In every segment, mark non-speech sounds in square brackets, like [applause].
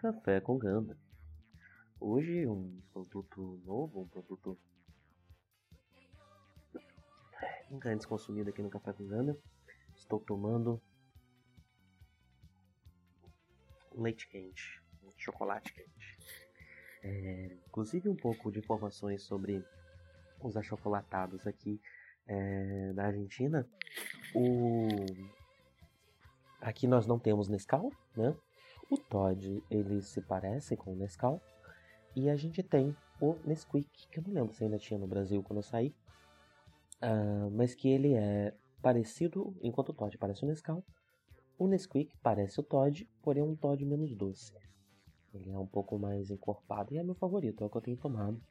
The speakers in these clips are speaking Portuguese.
Café com Ganda. Hoje um produto novo, um produto nunca antes consumido aqui no Café com Ganda. Estou tomando leite quente, chocolate quente. É, inclusive um pouco de informações sobre os achocolatados aqui é, da Argentina. O... Aqui nós não temos Nescau, né? O Todd, ele se parece com o Nescau. E a gente tem o Nesquik, que eu não lembro se ainda tinha no Brasil quando eu saí. Uh, mas que ele é parecido, enquanto o Todd parece o Nescau. O Nesquik parece o Todd, porém é um Todd menos doce. Ele é um pouco mais encorpado e é meu favorito, é o que eu tenho tomado.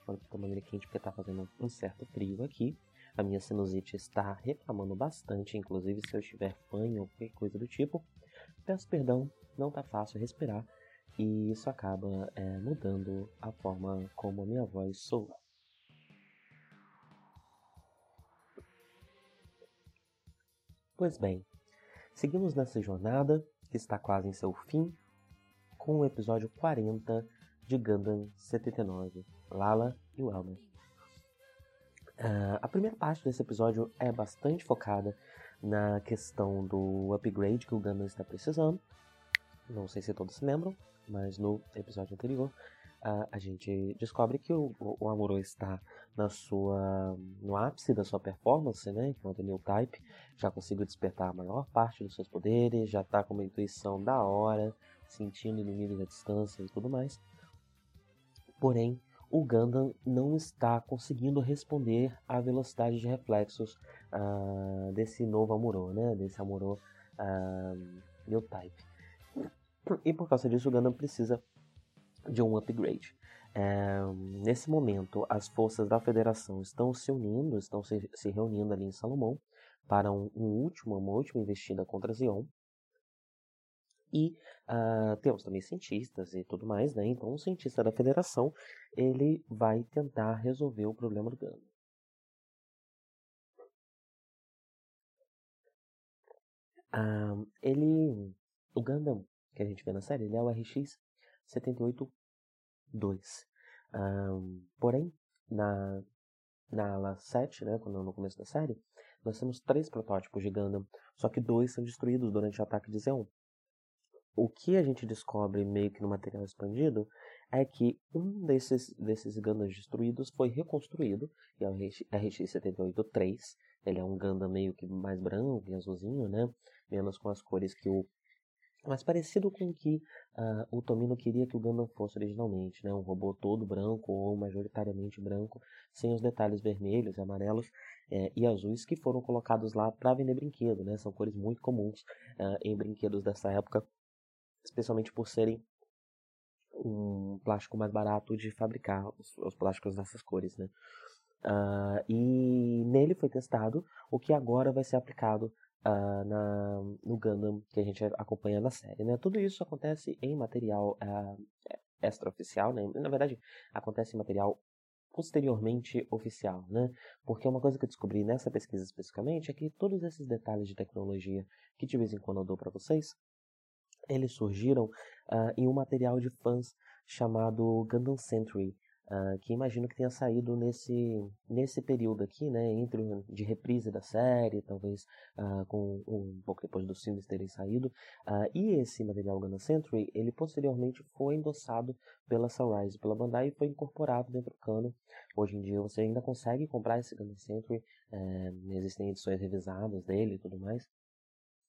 Estou tomando ele quente porque está fazendo um certo frio aqui. A minha sinusite está reclamando bastante, inclusive se eu estiver fanho ou qualquer coisa do tipo. Peço perdão não tá fácil respirar e isso acaba é, mudando a forma como a minha voz soa. Pois bem, seguimos nessa jornada que está quase em seu fim com o episódio 40 de Gundam 79, Lala e o. Uh, a primeira parte desse episódio é bastante focada na questão do upgrade que o Gundam está precisando não sei se todos se lembram, mas no episódio anterior a, a gente descobre que o, o Amuro está na sua, no ápice da sua performance, né? Enquanto New Type já conseguiu despertar a maior parte dos seus poderes, já está com uma intuição da hora, sentindo inimigos à distância e tudo mais. Porém, o Gundam não está conseguindo responder à velocidade de reflexos uh, desse novo Amuro, né? Desse Amuro uh, New Type. E por causa disso, o Gundam precisa de um upgrade. É, nesse momento, as forças da Federação estão se unindo, estão se, se reunindo ali em Salomão para um, um, último, uma última investida contra Zion. E uh, temos também cientistas e tudo mais, né? Então, um cientista da Federação ele vai tentar resolver o problema do Gundam. Uh, ele, o Gundam que a gente vê na série, ele é o RX 782. Um, porém, na, na ala 7, né, quando, no começo da série, nós temos três protótipos de Gundam, só que dois são destruídos durante o ataque de Zeon. O que a gente descobre meio que no material expandido é que um desses, desses Gundams destruídos foi reconstruído, e é o RX-78-3. Ele é um Gundam meio que mais branco e azulzinho, né? Menos com as cores que o mas parecido com o que uh, o Tomino queria que o Gundam fosse originalmente, né? Um robô todo branco ou majoritariamente branco, sem os detalhes vermelhos, amarelos é, e azuis que foram colocados lá para vender brinquedo, né? São cores muito comuns uh, em brinquedos dessa época, especialmente por serem um plástico mais barato de fabricar os, os plásticos dessas cores, né? Uh, e nele foi testado o que agora vai ser aplicado uh, na, no Gundam que a gente acompanha na série. Né? Tudo isso acontece em material uh, extraoficial, né? na verdade acontece em material posteriormente oficial, né? Porque uma coisa que eu descobri nessa pesquisa especificamente é que todos esses detalhes de tecnologia que de vez em quando eu dou para vocês, eles surgiram uh, em um material de fãs chamado Gundam Century, uh, que imagino que tenha saído nesse, nesse período aqui, né, entre de reprise da série, talvez uh, com um pouco depois dos filmes terem saído, uh, e esse material Gundam Century, ele posteriormente foi endossado pela Sunrise, pela Bandai e foi incorporado dentro do canon. Hoje em dia você ainda consegue comprar esse Gundam Century, eh, existem edições revisadas dele e tudo mais.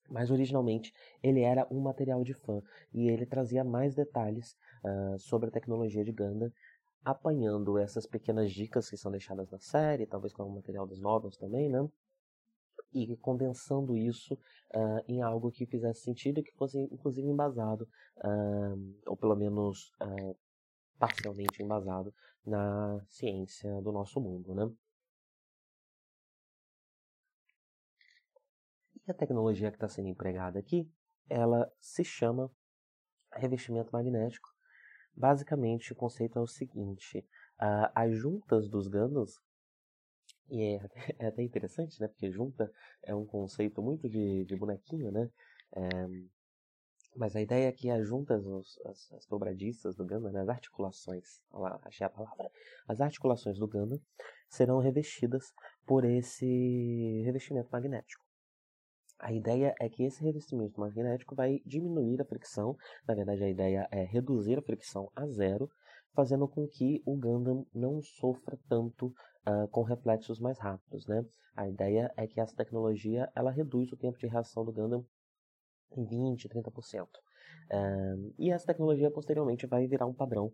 Mas originalmente ele era um material de fã e ele trazia mais detalhes uh, sobre a tecnologia de Gundam, apanhando essas pequenas dicas que são deixadas na série, talvez com o material dos novels também, né? E condensando isso uh, em algo que fizesse sentido e que fosse inclusive embasado, uh, ou pelo menos parcialmente embasado na ciência do nosso mundo, né? E a tecnologia que está sendo empregada aqui, ela se chama revestimento magnético. Basicamente, o conceito é o seguinte: uh, as juntas dos Gundams, e é, [laughs] é, até interessante, né? Porque junta é um conceito muito de, de bonequinho, né? É, mas a ideia é que as juntas, os, as, as, dobradiças do Gundam, né, as articulações, lá, achei a palavra, as articulações do Gundam serão revestidas por esse revestimento magnético. A ideia é que esse revestimento magnético vai diminuir a fricção, na verdade a ideia é reduzir a fricção a zero, fazendo com que o Gundam não sofra tanto uh, com reflexos mais rápidos. Né? A ideia é que essa tecnologia ela reduz o tempo de reação do Gundam em 20, 30%. Uh, e essa tecnologia posteriormente vai virar um padrão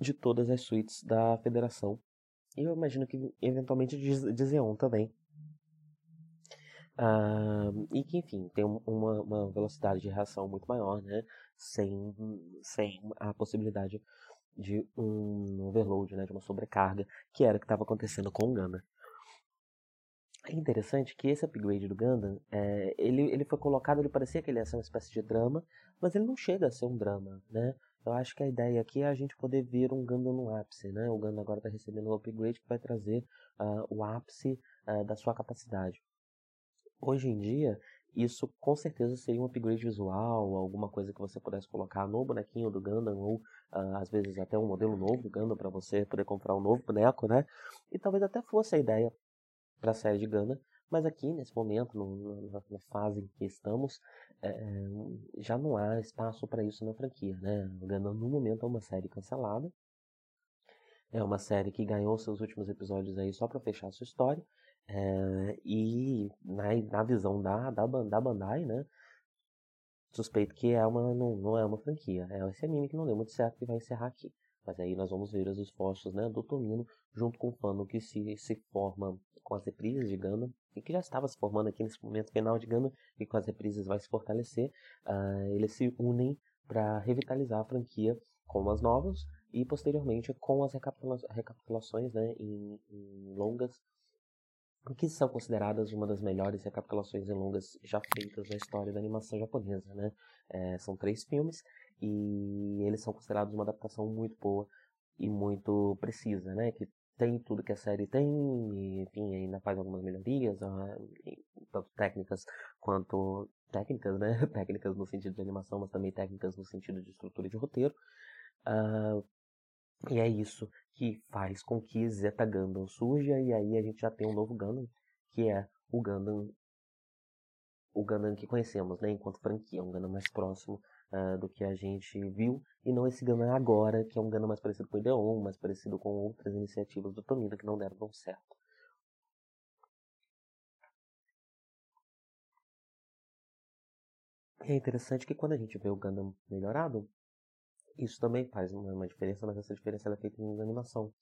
de todas as suítes da federação. E eu imagino que eventualmente de Xeon também, E que, enfim, tem uma, uma, velocidade de reação muito maior, né? Sem, sem a possibilidade de um overload, né? De uma sobrecarga, que era o que estava acontecendo com o Gundam. É interessante que esse upgrade do Gundam, é, ele, ele foi colocado, ele parecia que ele ia ser uma espécie de drama, mas ele não chega a ser um drama, né? Eu acho que a ideia aqui é a gente poder ver um Gundam no ápice, né? O Gundam agora está recebendo um upgrade que vai trazer uh, o ápice uh, da sua capacidade. Hoje em dia, isso com certeza seria um upgrade visual, alguma coisa que você pudesse colocar no bonequinho do Gundam, ou uh, às vezes até um modelo novo do Gundam para você poder comprar um novo boneco, né? E talvez até fosse a ideia para a série de Gundam, mas aqui nesse momento, no, na, na, fase em que estamos, é, já não há espaço para isso na franquia, né? O Gundam no momento é uma série cancelada, é uma série que ganhou seus últimos episódios aí só para fechar sua história é, e na, na visão da, da, da Bandai, né? Suspeito que é uma, não, não é uma franquia. É esse anime que não deu muito certo que vai encerrar aqui. Mas aí nós vamos ver os esforços né, do Tomino junto com o fandom que se, se forma com as reprises de Gundam e que já estava se formando aqui nesse momento final de Gundam e com as reprises vai se fortalecer. Uh, eles se unem para revitalizar a franquia com as novas e posteriormente com as recapitula recapitulações né, em, em longas que são consideradas uma das melhores recapitulações em longas já feitas na história da animação japonesa, né? É, são três filmes e eles são considerados uma adaptação muito boa e muito precisa, né? Que tem tudo que a série tem, e, enfim, ainda faz algumas melhorias, ah, tanto técnicas quanto técnicas, né? [laughs] técnicas no sentido de animação, mas também técnicas no sentido de estrutura de roteiro. Uh, e é isso que faz com que Zeta Gundam surja e aí a gente já tem um novo Gundam, que é o Gundam o Gundam que conhecemos, né, enquanto franquia, um Gundam mais próximo uh, do que a gente viu, e não esse Gundam agora, que é um Gundam mais parecido com o Ideon, mais parecido com outras iniciativas do Tomino que não deram tão certo. É interessante que quando a gente vê o Gundam melhorado, isso também faz uma diferença, mas essa diferença é feita em animação.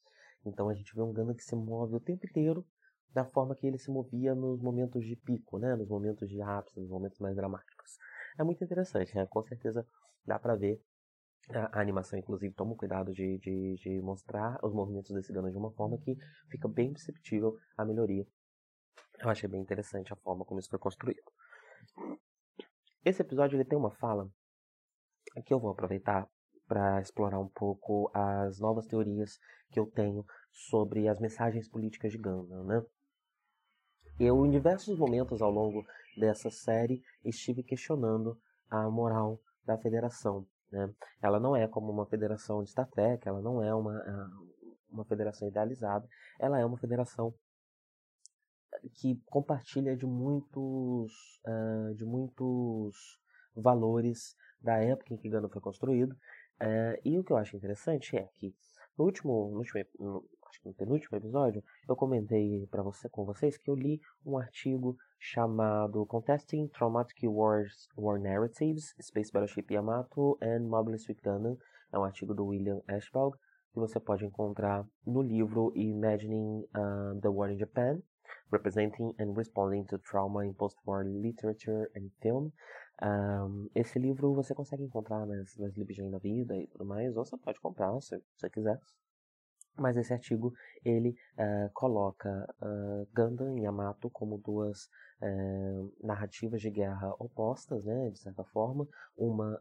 Então a gente vê um Gundam que se move o tempo inteiro da forma que ele se movia nos momentos de pico, né? nos momentos de ápice, nos momentos mais dramáticos. É muito interessante, né? com certeza dá para ver. A, animação, inclusive, toma cuidado de, de, de mostrar os movimentos desse Gundam de uma forma que fica bem perceptível a melhoria. Eu achei bem interessante a forma como isso foi construído. Esse episódio ele tem uma fala que eu vou aproveitar para explorar um pouco as novas teorias que eu tenho sobre as mensagens políticas de Gandalf, né? Eu, em diversos momentos ao longo dessa série, estive questionando a moral da federação. Né? Ela não é como uma federação de Star Trek, ela não é uma, uma federação idealizada, ela é uma federação que compartilha de muitos, uh, de muitos valores da época em que Gundam foi construído. Uh, e o que eu acho interessante é que no último, no último no, acho que no penúltimo episódio, eu comentei para você, com vocês que eu li um artigo chamado Contesting Traumatic Wars, War Narratives, Space Battleship Yamato and Mobile Suit Gundam. É um artigo do William Ashbaugh que você pode encontrar no livro Imagining uh, the War in Japan, Representing and Responding to Trauma in Post-War Literature and Film. Um, esse livro você consegue encontrar nas, nas Libgen da vida e tudo mais, ou você pode comprar se você quiser. Mas esse artigo ele uh, coloca uh, Gundam e Yamato como duas uh, narrativas de guerra opostas, né, de certa forma, uma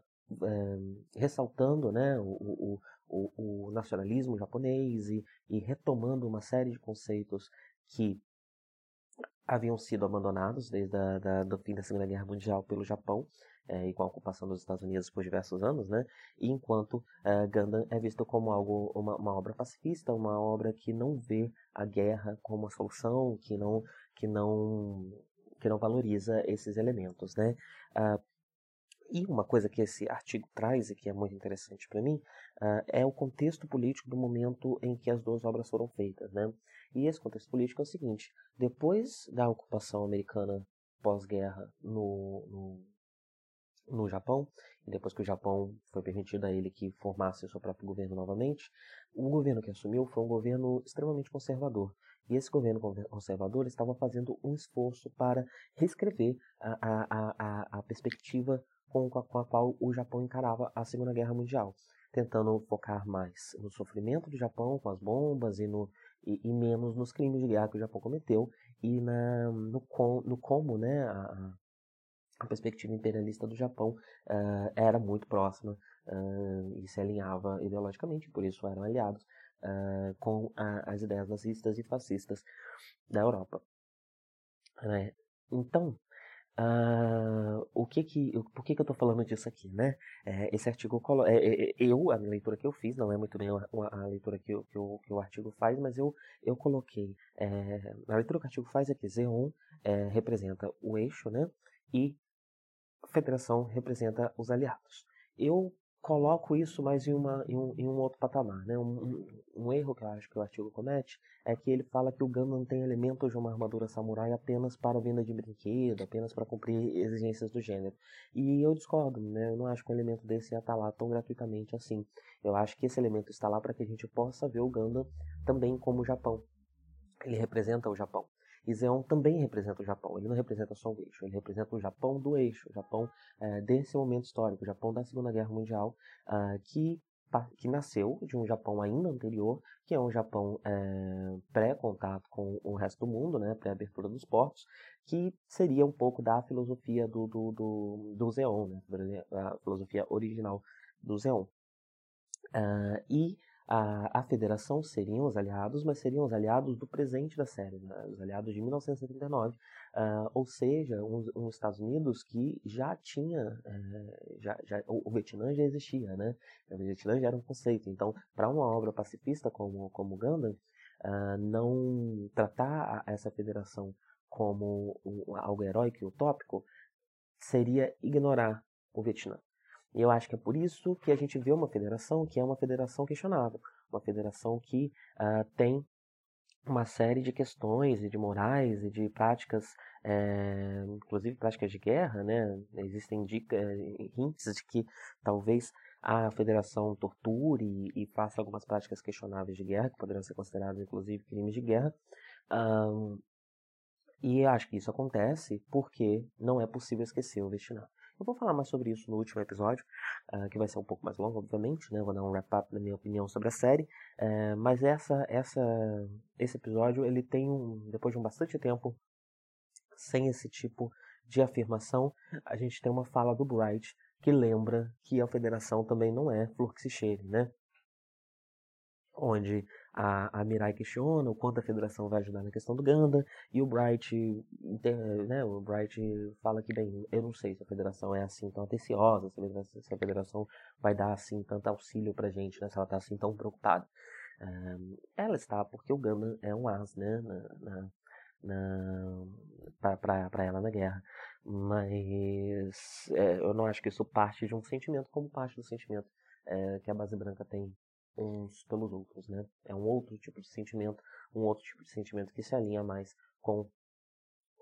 ressaltando né, o, o, o, nacionalismo japonês e, e, retomando uma série de conceitos que haviam sido abandonados desde a, da, do fim da Segunda Guerra Mundial pelo Japão é, e com a ocupação dos Estados Unidos por diversos anos, né? E enquanto é, é visto como algo, uma, uma, obra pacifista, uma obra que não vê a guerra como a solução, que não, que não, que não valoriza esses elementos, né? Uh, e uma coisa que esse artigo traz e que é muito interessante para mim uh, é o contexto político do momento em que as duas obras foram feitas, né? E esse contexto político é o seguinte: depois da ocupação americana pós-guerra no, no, no Japão, e depois que o Japão foi permitido a ele que formasse o seu próprio governo novamente, o governo que assumiu foi um governo extremamente conservador. E esse governo conservador estava fazendo um esforço para reescrever a, a, a, a perspectiva com, com a qual o Japão encarava a Segunda Guerra Mundial, tentando focar mais no sofrimento do Japão com as bombas e, no, e, e menos nos crimes de guerra que o Japão cometeu e na, no, com, no como né, a, a perspectiva imperialista do Japão uh, era muito próxima uh, e se alinhava ideologicamente, por isso eram aliados uh, com a, as ideias nazistas e fascistas da Europa. Né? Então, Uh, o que que, por que, que eu estou falando disso aqui, né? É, esse artigo, é, é, é, eu, a leitura que eu fiz, não é muito bem a, a leitura que, que, o, que o artigo faz, mas eu, eu coloquei, é, a leitura que o artigo faz é que Xeon é, representa o eixo, né? E federação representa os aliados. Eu coloco isso mais em, uma, em, um, em um outro patamar. Né? Um, um, erro que eu acho que o artigo comete é que ele fala que o Gundam tem elementos de uma armadura samurai apenas para venda de brinquedo, apenas para cumprir exigências do gênero. E eu discordo, né? eu não acho que um elemento desse ia estar lá tão gratuitamente assim. Eu acho que esse elemento está lá para que a gente possa ver o Gundam também como o Japão. Ele representa o Japão. E Zeon também representa o Japão. Ele não representa só o eixo, ele representa o Japão do eixo, o Japão é, desse momento histórico, o Japão da Segunda Guerra Mundial, uh, que, que nasceu de um Japão ainda anterior, que é um Japão é, pré-contato com o resto do mundo, né, pré-abertura dos portos, que seria um pouco da filosofia do, do, do, do Zeon, né, a filosofia original do Zeon. Uh, e a, a federação seriam os aliados, mas seriam os aliados do presente da série, né? os aliados de 1979, uh, ah, ou seja, os um, um Estados Unidos que já tinha, uh, já, já, o, o, Vietnã já existia, né? O Vietnã já era um conceito. Então, para uma obra pacifista como, como Gundam, uh, não tratar essa federação como um, algo heróico e utópico seria ignorar o Vietnã. E eu acho que é por isso que a gente vê uma federação que é uma federação questionável, uma federação que uh, tem uma série de questões e de morais e de práticas, é, inclusive práticas de guerra, né? Existem dicas, hints de que talvez a federação torture e, e faça algumas práticas questionáveis de guerra, que poderão ser consideradas inclusive crimes de guerra. Um, e acho que isso acontece porque não é possível esquecer o Vietnã. Eu vou falar mais sobre isso no último episódio, uh, que vai ser um pouco mais longo, obviamente, né? Vou dar um wrap-up da minha opinião sobre a série. Uh, mas essa, essa, esse episódio, ele tem um, depois de um bastante tempo sem esse tipo de afirmação, a gente tem uma fala do Bright que lembra que a federação também não é flor que se cheire, né? Onde a, a Mirai questiona o quanto a federação vai ajudar na questão do Ganda, e o Bright, né, o Bright fala que, bem, eu não sei se a federação é assim tão atenciosa, se a federação, vai dar assim tanto auxílio pra gente, né, se ela tá assim tão preocupada. Um, ela está porque o Ganda é um as, né, na, na, para ela na guerra. Mas é, eu não acho que isso parte de um sentimento como parte do sentimento é, que a base branca tem uns pelos outros, né? É um outro tipo de sentimento, um outro tipo de sentimento que se alinha mais com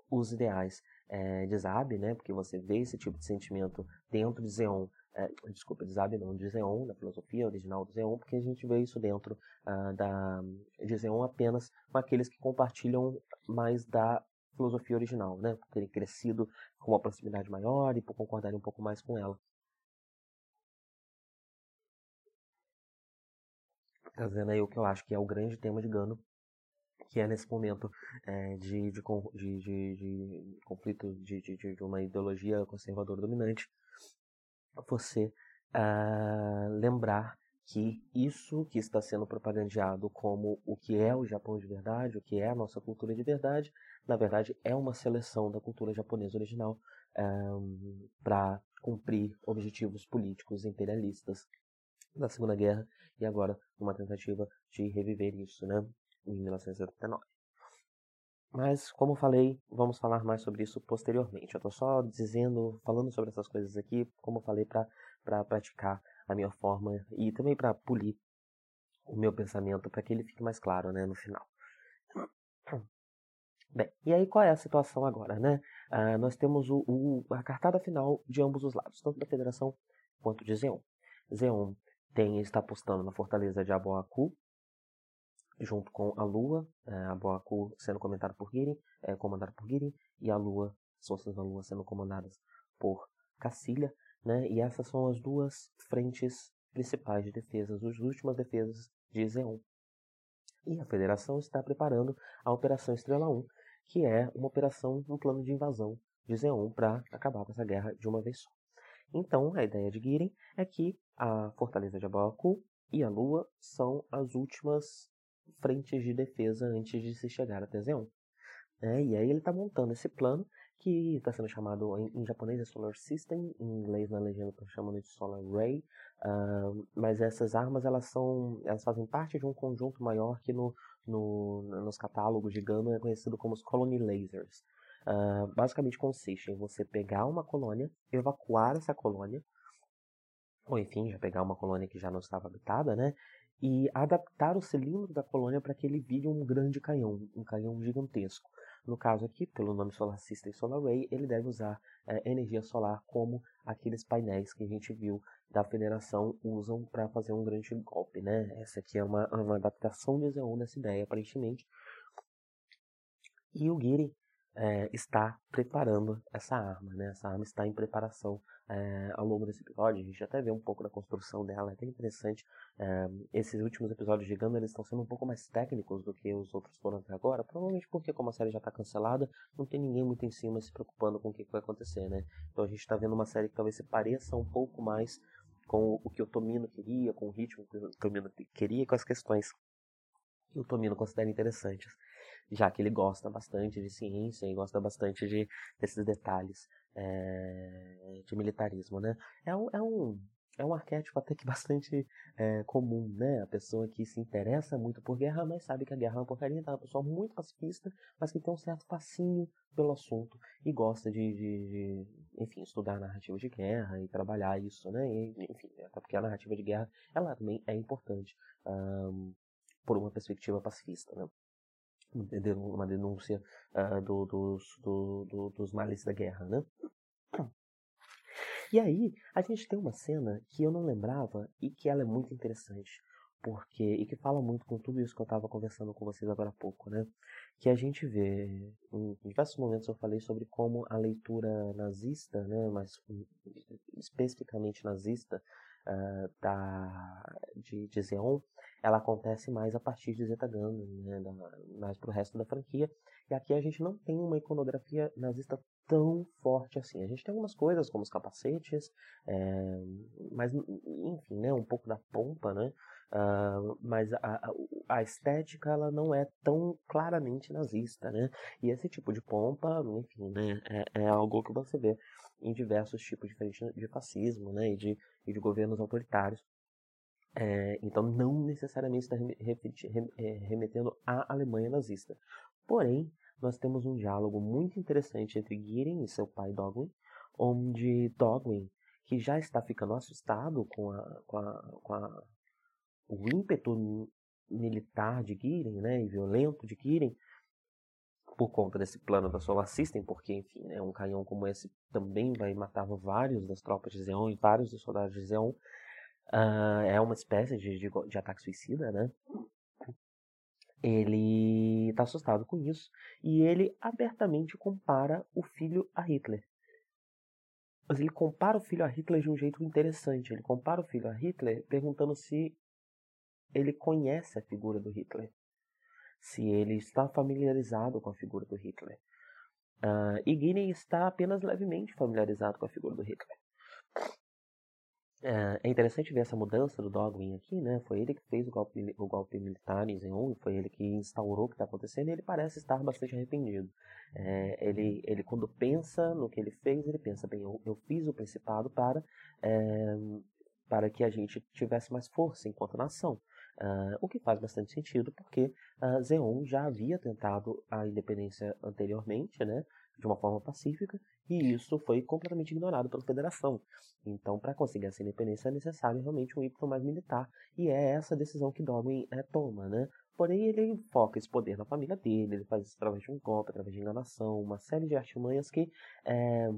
os ideais é, de Zab, né? Porque você vê esse tipo de sentimento dentro de Zeon, é, desculpa, de Zab não, de Zeon, da filosofia original de Zeon, porque a gente vê isso dentro uh, da, de Zeon apenas com aqueles que compartilham mais da filosofia original, né? Por terem crescido com uma proximidade maior e por concordarem um pouco mais com ela. Trazendo aí o que eu acho que é o grande tema de Gano, que é nesse momento é, de, de, de, de, conflito de, uma ideologia conservadora dominante, você uh, lembrar que isso que está sendo propagandeado como o que é o Japão de verdade, o que é a nossa cultura de verdade, na verdade é uma seleção da cultura japonesa original um, para cumprir objetivos políticos imperialistas da Segunda Guerra e agora uma tentativa de reviver isso, né, em 1979. Mas, como falei, vamos falar mais sobre isso posteriormente. Eu estou só dizendo, falando sobre essas coisas aqui, como falei, para praticar a minha forma e também para polir o meu pensamento para que ele fique mais claro né, no final. Bem, e aí qual é a situação agora, né? Uh, nós temos o, o, a cartada final de ambos os lados, tanto da Federação quanto de Zeon. Zeon tem está apostando na fortaleza de Aboaku, junto com a Lua, é, Aboaku sendo comentado por Girin, é, comandado por Girin, e a Lua, as forças da Lua sendo comandadas por Cacilha, né? E essas são as duas frentes principais de defesas, as últimas defesas de Zeon. E a Federação está preparando a Operação Estrela 1, que é uma operação, um plano de invasão de Zeon para acabar com essa guerra de uma vez só. Então, a ideia de Girin é que a fortaleza de Abaku e a Lua são as últimas frentes de defesa antes de se chegar até Zeon. É, e aí ele está montando esse plano que está sendo chamado em, em, japonês é Solar System, em inglês na legenda estão chamando de Solar Ray, uh, mas essas armas elas são, elas fazem parte de um conjunto maior que no, no, nos catálogos de Gundam é conhecido como os Colony Lasers. Uh, basicamente consiste em você pegar uma colônia, evacuar essa colônia, ou enfim, já pegar uma colônia que já não estava habitada, né? E adaptar o cilindro da colônia para que ele vire um grande canhão, um canhão gigantesco. No caso aqui, pelo nome Solar System Solar Ray, ele deve usar é, energia solar como aqueles painéis que a gente viu da Federação usam para fazer um grande golpe, né? Essa aqui é uma, uma adaptação de Xeon dessa ideia, aparentemente. E o Giri é, está preparando essa arma, né? Essa arma está em preparação é, ao longo desse episódio. A gente até vê um pouco da construção dela, é até interessante. É, esses últimos episódios de Gundam eles estão sendo um pouco mais técnicos do que os outros foram até agora, provavelmente porque como a série já está cancelada, não tem ninguém muito em cima se preocupando com o que, que vai acontecer, né? Então a gente está vendo uma série que talvez se pareça um pouco mais com o que o Tomino queria, com o ritmo que o Tomino queria, com as questões que o Tomino considera interessantes já que ele gosta bastante de ciência e gosta bastante de, desses detalhes é, de militarismo, né? É um, é um, é um arquétipo até que [laughs] bastante é, comum, né? A pessoa que se interessa muito por guerra, mas sabe que a guerra é uma porcaria, então é uma pessoa muito pacifista, mas que tem um certo fascínio pelo assunto e gosta de, de, de enfim, estudar narrativa de guerra e trabalhar isso, né? E, enfim, até porque a narrativa de guerra, ela também é importante um, por uma perspectiva pacifista, né? Uma denúncia uh, do, dos, do, do, dos males da guerra, né? E aí, a gente tem uma cena que eu não lembrava e que ela é muito interessante, porque e que fala muito com tudo isso que eu estava conversando com vocês agora há pouco, né? Que a gente vê, em diversos momentos eu falei sobre como a leitura nazista, né, mas especificamente nazista, uh, da, de, de Zeon, ela acontece mais a partir de Zeta Gundam, né, da, mais resto da franquia. E aqui a gente não tem uma iconografia nazista tão forte assim. A gente tem algumas coisas como os capacetes, é, mas enfim, né, um pouco da pompa, né, Uh, mas a, a, estética ela não é tão claramente nazista, né? E esse tipo de pompa, enfim, né, é, é algo que você vê em diversos tipos diferentes de fascismo, né, e de, e de governos autoritários. É, então, não necessariamente está é, remetendo à Alemanha nazista. Porém, nós temos um diálogo muito interessante entre Girin e seu pai Dogwin, onde Dogwin, que já está ficando assustado com a, com a, com a o ímpeto militar de Giren, né, e violento de Giren, por conta desse plano da Solar System, porque, enfim, né, um canhão como esse também vai matar vários das tropas de Zeon e vários dos soldados de Zeon. Uh, é uma espécie de, de, de, ataque suicida, né? Ele está assustado com isso e ele abertamente compara o filho a Hitler. Mas ele compara o filho a Hitler de um jeito interessante. Ele compara o filho a Hitler perguntando se ele conhece a figura do Hitler, se ele está familiarizado com a figura do Hitler. Uh, e Guinea está apenas levemente familiarizado com a figura do Hitler. Uh, é interessante ver essa mudança do Dogwin aqui, né? Foi ele que fez o golpe, o golpe militar em Zeon, foi ele que instaurou o que está acontecendo e ele parece estar bastante arrependido. É, ele, ele, quando pensa no que ele fez, ele pensa, bem, eu, eu fiz o Principado para, é, para que a gente tivesse mais força enquanto nação. Uh, o que faz bastante sentido, porque uh, Zeon já havia tentado a independência anteriormente, né, de uma forma pacífica, e isso foi completamente ignorado pela Federação. Então, para conseguir essa independência é necessário realmente um ímpeto mais militar, e é essa decisão que Dogwin é, toma, né? Porém, ele foca esse poder na família dele, ele faz isso através de um golpe, através de enganação, uma série de artimanhas que, é,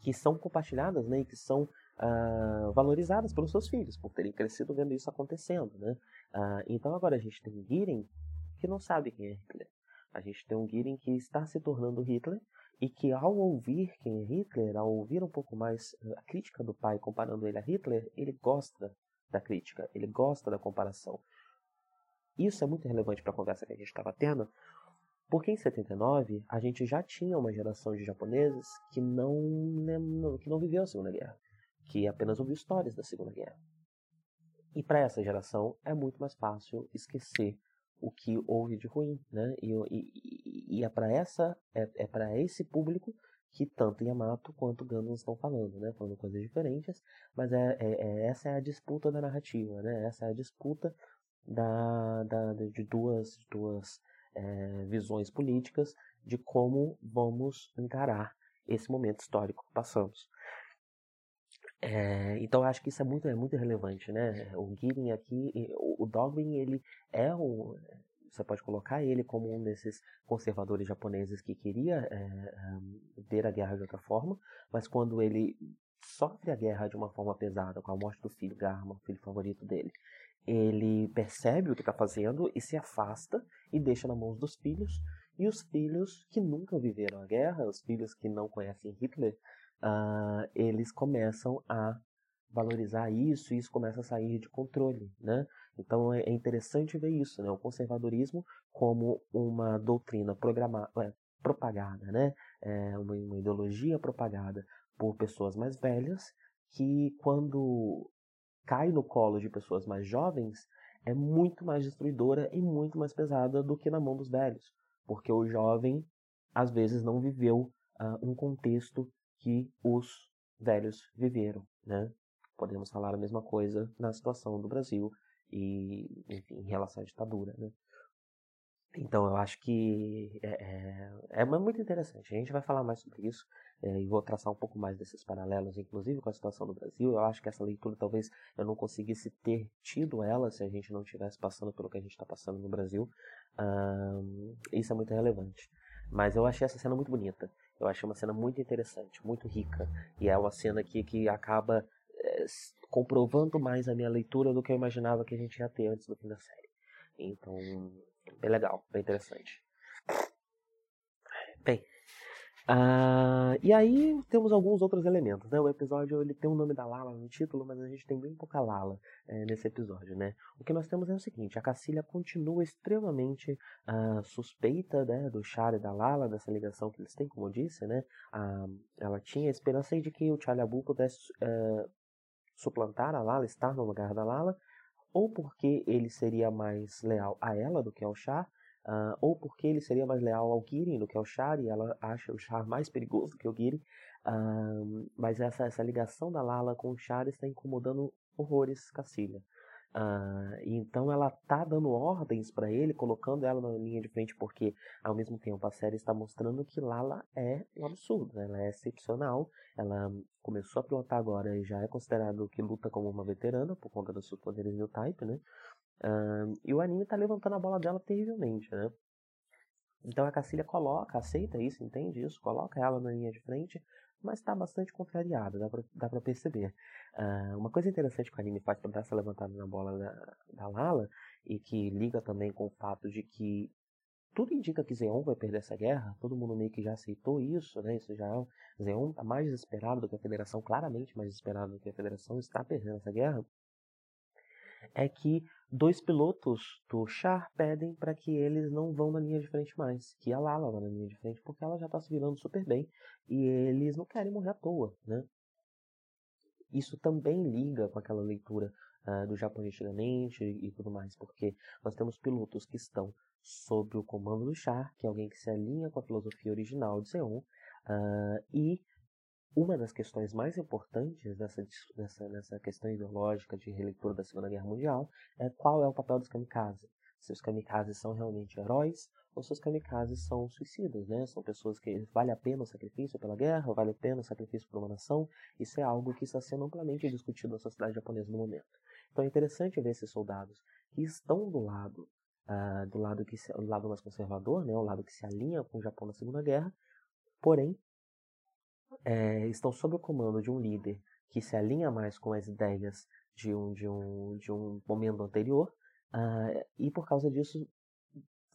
que são compartilhadas, né, e que são uh, valorizadas pelos seus filhos, por terem crescido vendo isso acontecendo. Né? Uh, então agora a gente tem Girin que não sabe quem é Hitler. A gente tem um Girin que está se tornando Hitler e que ao ouvir quem é Hitler, ao ouvir um pouco mais ah, a crítica do pai comparando ele a Hitler, ele gosta da crítica, ele gosta da comparação. Isso é muito relevante para a conversa que a gente estava tendo, porque em 79 a gente já tinha uma geração de japoneses que não, que não viveu a Segunda Guerra que apenas ouviu histórias da Segunda Guerra. E para essa geração é muito mais fácil esquecer o que houve de ruim, né? E, e, e é para essa é, é para esse público que tanto Yamato quanto Gundam estão falando, né? Falando coisas diferentes, mas é, é, é, essa é a disputa da narrativa, né? Essa é a disputa da, da de duas duas é, visões políticas de como vamos encarar esse momento histórico que passamos. É, então acho que isso é muito, é muito relevante, né? O Gideon aqui, o, Dogwin, ele é você pode colocar ele como um desses conservadores japoneses que queria é, ver a guerra de outra forma, mas quando ele sofre a guerra de uma forma pesada, com a morte do filho Garma, o filho favorito dele, ele percebe o que está fazendo e se afasta e deixa na mão dos filhos. E os filhos que nunca viveram a guerra, os filhos que não conhecem Hitler, uh, eles começam a valorizar isso e isso começa a sair de controle, né? Então é, é interessante ver isso, né? O conservadorismo como uma doutrina programada, é, propagada, né? É uma, uma ideologia propagada por pessoas mais velhas que quando cai no colo de pessoas mais jovens é muito mais destruidora e muito mais pesada do que na mão dos velhos, porque o jovem às vezes não viveu uh, um contexto que os velhos viveram, né? Podemos falar a mesma coisa na situação do Brasil e, enfim, em relação à ditadura, né? Então, eu acho que é, é, é, muito interessante. A gente vai falar mais sobre isso é, e vou traçar um pouco mais desses paralelos, inclusive com a situação do Brasil. Eu acho que essa leitura talvez eu não conseguisse ter tido ela se a gente não estivesse passando pelo que a gente está passando no Brasil. Um, isso é muito relevante. Mas eu achei essa cena muito bonita. Eu achei uma cena muito interessante, muito rica. E é uma cena que, que acaba é, comprovando mais a minha leitura do que eu imaginava que a gente ia ter antes do fim da série. Então, bem legal, bem interessante. Bem, Uh, e aí temos alguns outros elementos, né? O episódio ele tem o nome da Lala no título, mas a gente tem bem pouca Lala é, nesse episódio, né? O que nós temos é o seguinte, a Cacilha continua extremamente uh, suspeita né, do Char e da Lala, dessa ligação que eles têm, como eu disse, né? Uh, ela tinha a esperança de que o Chalabu pudesse uh, suplantar a Lala, estar no lugar da Lala, ou porque ele seria mais leal a ela do que ao Char, uh, ou porque ele seria mais leal ao Girin do que ao Char, e ela acha o Char mais perigoso do que o Girin. Uh, mas essa, essa ligação da Lala com o Char está incomodando horrores Cacilha. Uh, então ela tá dando ordens para ele, colocando ela na linha de frente, porque ao mesmo tempo a série está mostrando que Lala é um absurdo, né? ela é excepcional. Ela começou a pilotar agora e já é considerado que luta como uma veterana por conta dos seus poderes new type, né? E o anime tá levantando a bola dela terrivelmente, né? Então a Cacilha coloca, aceita isso, entende isso, coloca ela na linha de frente, mas está bastante contrariada, dá pra perceber. Uh, uma coisa interessante que o anime faz para dar essa levantada na bola da, da Lala, e que liga também com o fato de que tudo indica que Zeon vai perder essa guerra, todo mundo meio que já aceitou isso, né? Isso já é. Zeon está mais desesperado do que a Federação, claramente mais desesperado do que a Federação, está perdendo essa guerra. É que dois pilotos do Char pedem para que eles não vão na linha de frente mais, que a Lala vá na linha de frente, porque ela já está se virando super bem e eles não querem morrer à toa, né? Isso também liga com aquela leitura uh, do Japão antigamente e, e tudo mais, porque nós temos pilotos que estão sob o comando do Char, que é alguém que se alinha com a filosofia original de Zeon, uh, e uma das questões mais importantes dessa, dessa, dessa questão ideológica de releitura da Segunda Guerra Mundial é qual é o papel dos kamikazes. Se os kamikazes são realmente heróis ou se os kamikazes são suicidas, né? São pessoas que vale a pena o sacrifício pela guerra, vale a pena o sacrifício por uma nação. Isso é algo que está sendo amplamente discutido na sociedade japonesa no momento. Então é interessante ver esses soldados que estão do lado uh, do lado que se, do lado mais conservador, né? O lado que se alinha com o Japão na Segunda Guerra, porém é, estão sob o comando de um líder que se alinha mais com as ideias de um, de um, de um momento anterior, uh, e por causa disso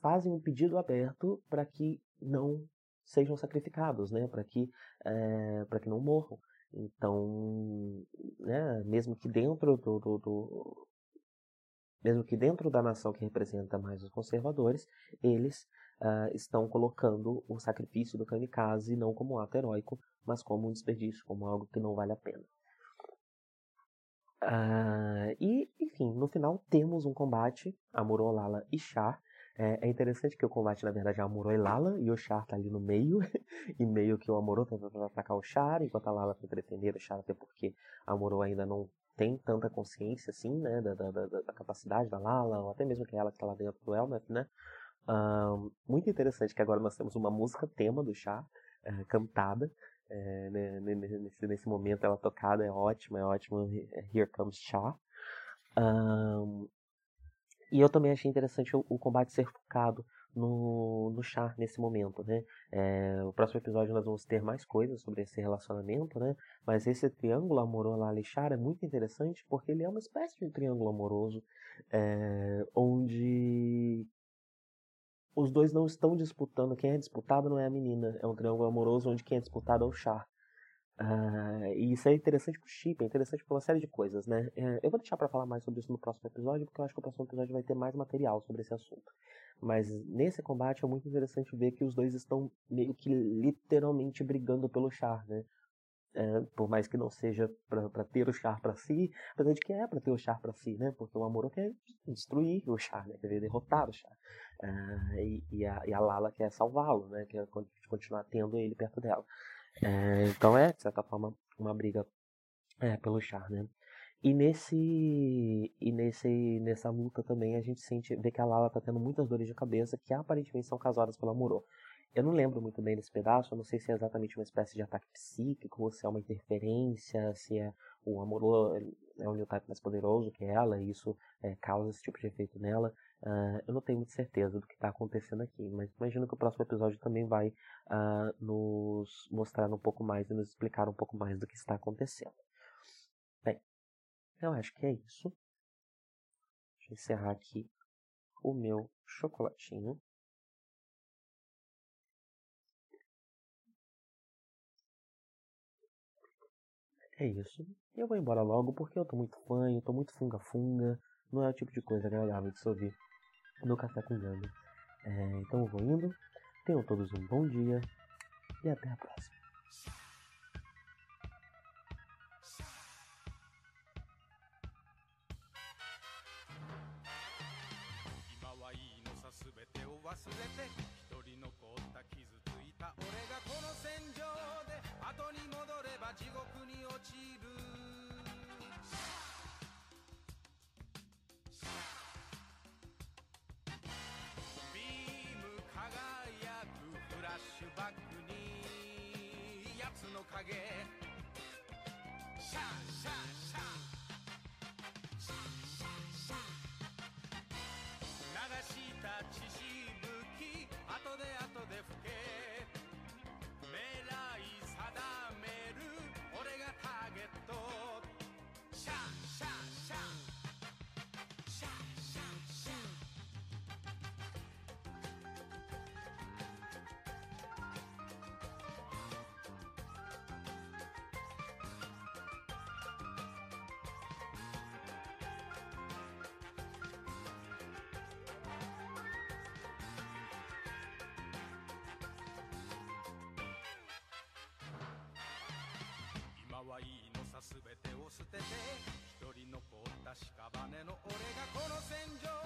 fazem um pedido aberto para que não sejam sacrificados, né? para que, é, que não morram. Então, né, mesmo que dentro do, do, do, mesmo que dentro da nação que representa mais os conservadores, eles uh, estão colocando o sacrifício do kamikaze não como um ato heróico, mas como um desperdício, como algo que não vale a pena. Uh, e, enfim, no final temos um combate, Amuro, Lala e Char. É, é, interessante que o combate, na verdade, é Amuro e Lala, e o Char tá ali no meio, [laughs] e meio que o Amuro tá tentando atacar o Char, enquanto a Lala tenta defender o Char, até porque Amuro ainda não tem tanta consciência, assim, né, da, da, da, da capacidade da Lala, ou até mesmo que é ela que tá lá dentro do Elmet, né. Um, muito interessante que agora nós temos uma música tema do Char, é, cantada, é, né, nesse, nesse momento ela tocada é ótima, é ótima. É, Here Comes. Um, e eu também achei interessante o, o, combate ser focado no, no Char nesse momento, né? É, o próximo episódio nós vamos ter mais coisas sobre esse relacionamento, né? Mas esse triângulo amoroso lá Char é muito interessante porque ele é uma espécie de triângulo amoroso é, onde os dois não estão disputando. Quem é disputado não é a menina. É um triângulo amoroso onde quem é disputado é o Char. Uh, e isso é interessante pro chip, é interessante por uma série de coisas, né? É, eu vou deixar para falar mais sobre isso no próximo episódio, porque eu acho que o próximo episódio vai ter mais material sobre esse assunto. Mas nesse combate é muito interessante ver que os dois estão meio que literalmente brigando pelo Char, né? É, por mais que não seja para ter o Char para si, apesar de que é para ter o Char para si, né? Porque o Amuro quer destruir o Char, né? Quer derrotar o Char. Uh, e, e, a, e, a, Lala quer salvá-lo, né? Quer continuar tendo ele perto dela. Uh, então é, de certa forma, uma briga é, pelo Char, né? E nesse e nesse nessa luta também a gente sente vê que a Lala tá tendo muitas dores de cabeça que aparentemente são causadas pelo Amuro. Eu não lembro muito bem desse pedaço, eu não sei se é exatamente uma espécie de ataque psíquico, ou se é uma interferência, se é o Amuro é um new type mais poderoso que ela, e isso é, causa esse tipo de efeito nela. Uh, eu não tenho muita certeza do que está acontecendo aqui, mas imagino que o próximo episódio também vai uh, nos mostrar um pouco mais e nos explicar um pouco mais do que está acontecendo. Bem, eu acho que é isso. Deixa eu encerrar aqui o meu chocolatinho. É isso. Eu vou embora logo porque eu tô muito fã, eu tô muito funga-funga. Não é o tipo de coisa agradável de se ouvir no Café com Ganda. É, então eu vou indo. Tenham todos um bom dia e até a próxima. Yeah. シュバックにやつの影。シャーシャーシャーシャーシャーシャ流した血しぶき後で後で吹け。捨てて一人残った屍の俺がこの戦場。